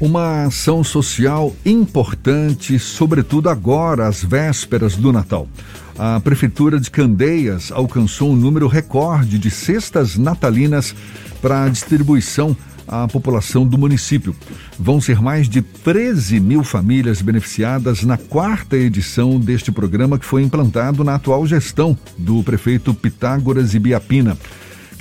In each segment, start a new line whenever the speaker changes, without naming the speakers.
Uma ação social importante, sobretudo agora, às vésperas do Natal. A Prefeitura de Candeias alcançou um número recorde de cestas natalinas para distribuição à população do município. Vão ser mais de 13 mil famílias beneficiadas na quarta edição deste programa que foi implantado na atual gestão do prefeito Pitágoras Ibiapina.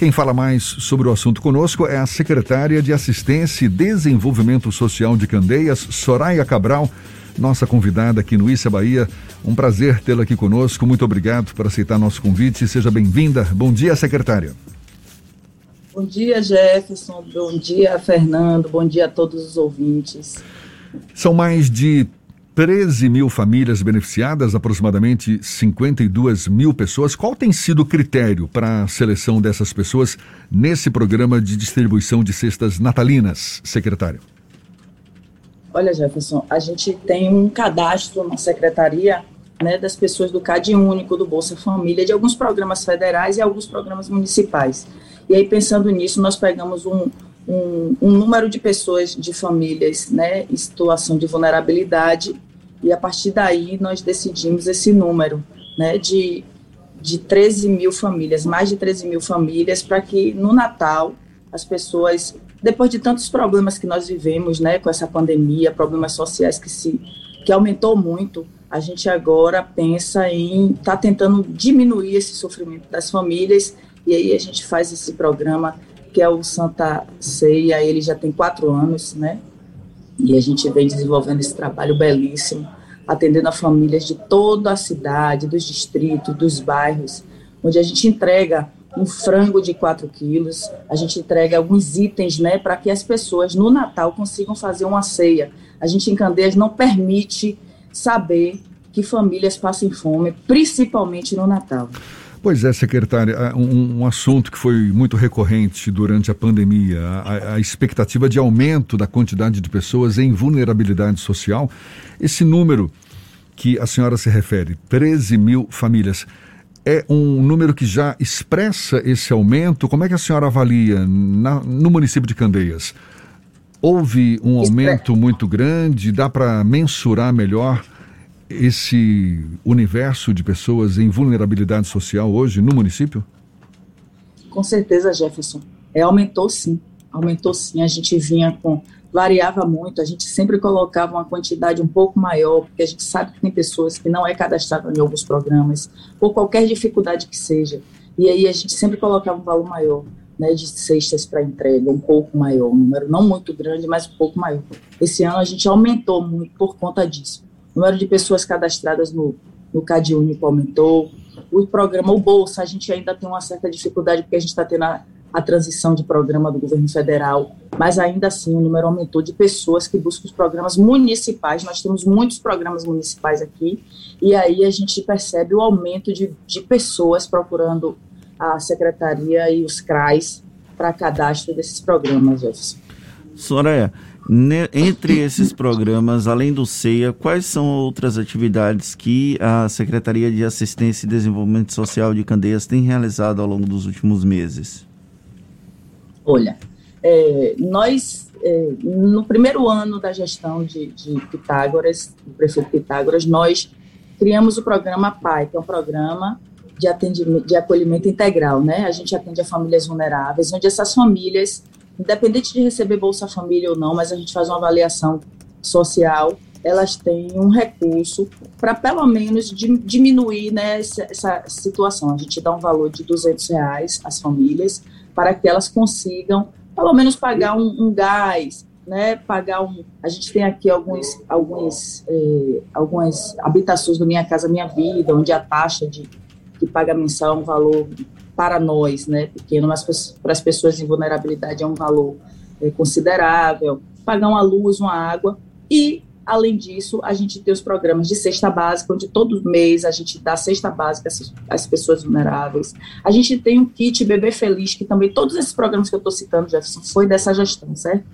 Quem fala mais sobre o assunto conosco é a secretária de Assistência e Desenvolvimento Social de Candeias, Soraya Cabral, nossa convidada aqui no Issa Bahia. Um prazer tê-la aqui conosco. Muito obrigado por aceitar nosso convite. Seja bem-vinda. Bom dia, secretária.
Bom dia, Jefferson. Bom dia, Fernando. Bom dia a todos os ouvintes.
São mais de 13 mil famílias beneficiadas, aproximadamente 52 mil pessoas. Qual tem sido o critério para a seleção dessas pessoas nesse programa de distribuição de cestas natalinas, secretário?
Olha, Jefferson, a gente tem um cadastro na secretaria né, das pessoas do CAD Único, do Bolsa Família, de alguns programas federais e alguns programas municipais. E aí, pensando nisso, nós pegamos um, um, um, número de pessoas, de famílias, né, em situação de vulnerabilidade, e a partir daí nós decidimos esse número, né, de, de 13 mil famílias, mais de 13 mil famílias, para que no Natal as pessoas, depois de tantos problemas que nós vivemos, né, com essa pandemia, problemas sociais que se que aumentou muito, a gente agora pensa em estar tá tentando diminuir esse sofrimento das famílias e aí a gente faz esse programa que é o Santa Ceia, ele já tem quatro anos, né? E a gente vem desenvolvendo esse trabalho belíssimo, atendendo a famílias de toda a cidade, dos distritos, dos bairros, onde a gente entrega um frango de 4 quilos, a gente entrega alguns itens, né, para que as pessoas no Natal consigam fazer uma ceia. A gente em Candeias não permite saber que famílias passem fome, principalmente no Natal.
Pois é, secretária, um, um, assunto que foi muito recorrente durante a pandemia, a, a, expectativa de aumento da quantidade de pessoas em vulnerabilidade social. Esse número que a senhora se refere, 13 mil famílias, é um número que já expressa esse aumento? Como é que a senhora avalia na, no município de Candeias? Houve um aumento muito grande? Dá para mensurar melhor esse universo de pessoas em vulnerabilidade social hoje no município?
Com certeza, Jefferson. É, aumentou sim, aumentou sim. A gente vinha com. variava muito, a gente sempre colocava uma quantidade um pouco maior, porque a gente sabe que tem pessoas que não é cadastrada em alguns programas, por qualquer dificuldade que seja. E aí a gente sempre colocava um valor maior. Né, de cestas para entrega, um pouco maior, um número não muito grande, mas um pouco maior. Esse ano a gente aumentou muito por conta disso. O número de pessoas cadastradas no, no Único aumentou. O programa, o Bolsa, a gente ainda tem uma certa dificuldade, porque a gente está tendo a, a, transição de programa do governo federal, mas ainda assim o número aumentou de pessoas que buscam os programas municipais. Nós temos muitos programas municipais aqui, e aí a gente percebe o aumento de, de pessoas procurando a secretaria e os CRAs para cadastro desses programas, Jefferson.
Soraya, entre esses programas, além do CEIA, quais são outras atividades que a Secretaria de Assistência e Desenvolvimento Social de Candeias tem realizado ao longo dos últimos meses?
Olha, é, nós, é, no primeiro ano da gestão de, de Pitágoras, do prefeito Pitágoras, nós criamos o programa PAI, que é um programa de, atendimento, de acolhimento integral, né? A gente atende a famílias vulneráveis, onde essas famílias independente de receber Bolsa Família ou não, mas a gente faz uma avaliação social, elas têm um recurso para pelo menos diminuir né, essa, essa, situação. A gente dá um valor de 200 reais às famílias para que elas consigam pelo menos pagar um, um gás, né, pagar um. A gente tem aqui alguns, alguns, eh, algumas habitações do Minha Casa Minha Vida, onde a taxa de que paga mensal é um valor para nós, né, pequeno, mas para as pessoas em vulnerabilidade é um valor é, considerável, pagar uma luz, uma água, e, além disso, a gente tem os programas de cesta básica, onde todo mês a gente dá cesta básica às, pessoas vulneráveis. A gente tem um kit Bebê Feliz, que também, todos esses programas que eu estou citando, Jefferson, foi dessa gestão, certo?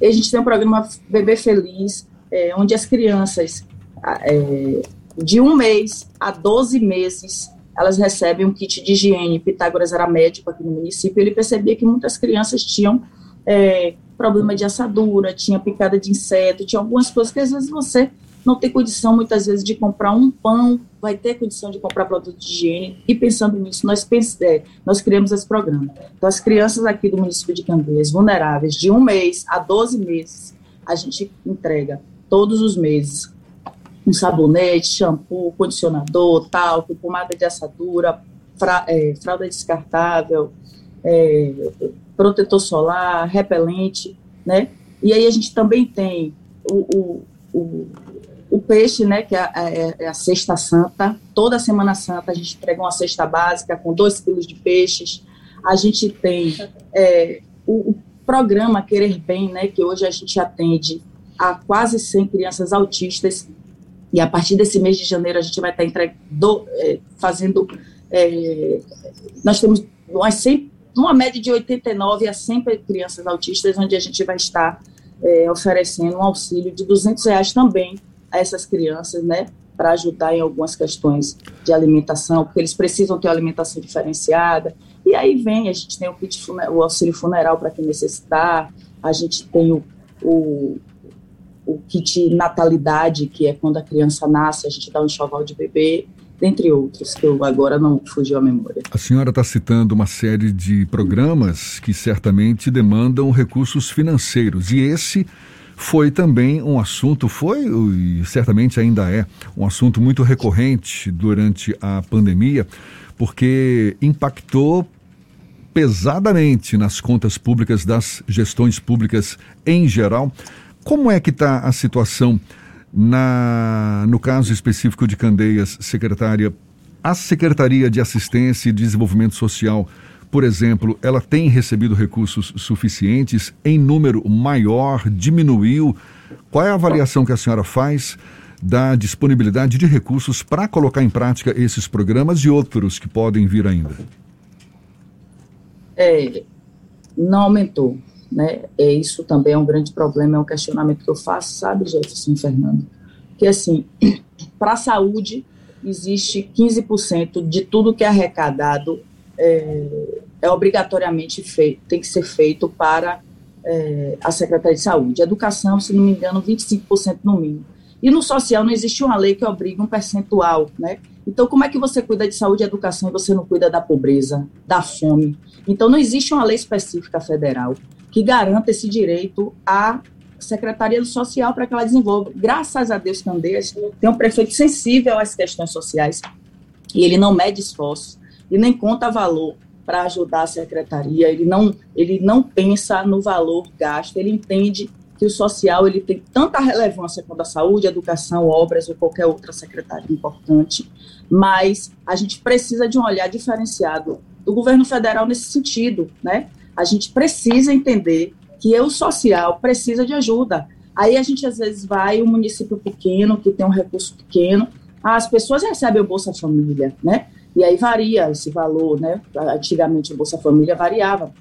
E a gente tem um programa Bebê Feliz, é, onde as crianças é, de um mês a 12 meses elas recebem um kit de higiene. Pitágoras era médico aqui no município, ele percebia que muitas crianças tinham é, problema de assadura, tinha picada de inseto, tinha algumas coisas que às vezes você não tem condição, muitas vezes, de comprar um pão, vai ter condição de comprar produto de higiene, e pensando nisso, nós, é, nós criamos esse programa. Então, as crianças aqui do município de Candeias, vulneráveis, de um mês a 12 meses, a gente entrega todos os meses um sabonete, shampoo, condicionador, talco, pomada de assadura, fra, é, fralda descartável, é, protetor solar, repelente, né? E aí a gente também tem o, o, o, o peixe, né, que é, é, é, a cesta santa. Toda Semana Santa a gente entrega uma cesta básica com dois quilos de peixes. A gente tem é, o, o, programa Querer Bem, né, que hoje a gente atende a quase 100 crianças autistas. E a partir desse mês de janeiro a gente vai estar entregando, é, fazendo. É, nós temos umas 100 uma média de 89 a 100 crianças autistas, onde a gente vai estar é, oferecendo um auxílio de 200 reais também a essas crianças, né, para ajudar em algumas questões de alimentação, porque eles precisam ter uma alimentação diferenciada. E aí vem, a gente tem o, kit, o auxílio funeral para quem necessitar, a gente tem o, o, o kit natalidade, que é quando a criança nasce, a gente dá um enxoval de bebê, dentre outros, que eu agora não fugiu a memória.
A senhora está citando uma série de programas que certamente demandam recursos financeiros, e esse foi também um assunto, foi e certamente ainda é, um assunto muito recorrente durante a pandemia, porque impactou pesadamente nas contas públicas das gestões públicas em geral. Como é que está a situação? Na, no caso específico de Candeias, secretária, a Secretaria de Assistência e Desenvolvimento Social, por exemplo, ela tem recebido recursos suficientes em número maior, diminuiu? Qual é a avaliação que a senhora faz da disponibilidade de recursos para colocar em prática esses programas e outros que podem vir ainda?
É, não aumentou. Né? É, isso também é um grande problema, é um questionamento que eu faço, sabe, Jefferson Fernando? Que, assim, para a saúde, existe 15% de tudo que é arrecadado é, é obrigatoriamente feito, tem que ser feito para é, a Secretaria de Saúde. Educação, se não me engano, 25% no mínimo. E no social não existe uma lei que obriga um percentual, né? Então, como é que você cuida de saúde e educação e você não cuida da pobreza, da fome? Então, não existe uma lei específica federal que garanta esse direito à Secretaria do Social para que ela desenvolva. Graças a Deus, Candeias tem um prefeito sensível às questões sociais e ele não mede esforços e nem conta valor para ajudar a secretaria, ele não, ele não pensa no valor gasto, ele entende que o social ele tem tanta relevância quanto a saúde, educação, obras ou qualquer outra secretaria importante, mas a gente precisa de um olhar diferenciado do governo federal nesse sentido, né? A gente precisa entender que o social precisa de ajuda. Aí a gente às vezes vai um município pequeno que tem um recurso pequeno, as pessoas recebem o Bolsa Família, né? E aí varia esse valor, né? Antigamente o Bolsa Família variava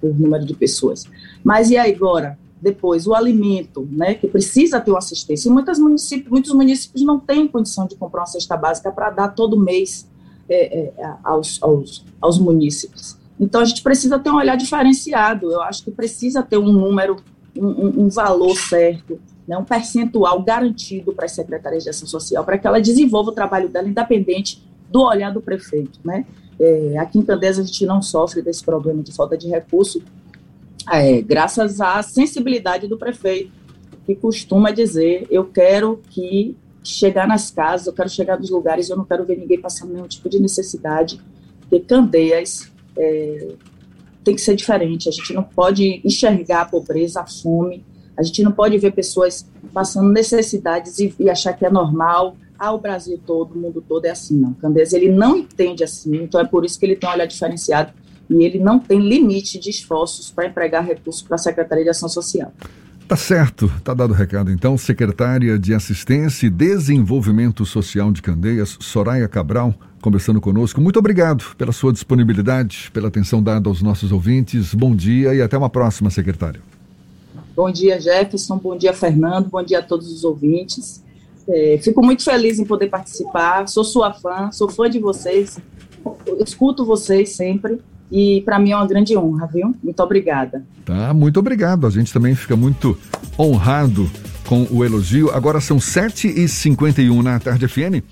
por número de pessoas. Mas e aí agora? Depois, o alimento, né, que precisa ter uma assistência. E muitos municípios, muitos municípios não têm condição de comprar uma cesta básica para dar todo mês é, é, aos, aos, aos municípios. Então, a gente precisa ter um olhar diferenciado. Eu acho que precisa ter um número, um, um valor certo, né, um percentual garantido para as secretarias de ação social, para que ela desenvolva o trabalho dela independente do olhar do prefeito. Né? É, aqui em Candeias, a gente não sofre desse problema de falta de recurso, é, graças à sensibilidade do prefeito, que costuma dizer: eu quero que chegar nas casas, eu quero chegar nos lugares, eu não quero ver ninguém passando nenhum tipo de necessidade, porque Candeias é, tem que ser diferente. A gente não pode enxergar a pobreza, a fome. A gente não pode ver pessoas passando necessidades e, e achar que é normal. Ah, o Brasil todo, o mundo todo é assim. Não, Candeias, ele não entende assim. Então é por isso que ele tem um olhar diferenciado e ele não tem limite de esforços para empregar recursos para a Secretaria de Ação Social.
Tá certo, tá dado o recado então. Secretária de Assistência e Desenvolvimento Social de Candeias, Soraya Cabral, conversando conosco. Muito obrigado pela sua disponibilidade, pela atenção dada aos nossos ouvintes. Bom dia e até uma próxima, secretária.
Bom dia, Jefferson. Bom dia, Fernando. Bom dia a todos os ouvintes. É, fico muito feliz em poder participar. Sou sua fã, sou fã de vocês. Eu escuto vocês sempre E para mim é uma grande honra, viu? Muito obrigada.
Tá, muito obrigado. A gente também fica muito honrado com o elogio. Agora são 7h51 na Tarde FM.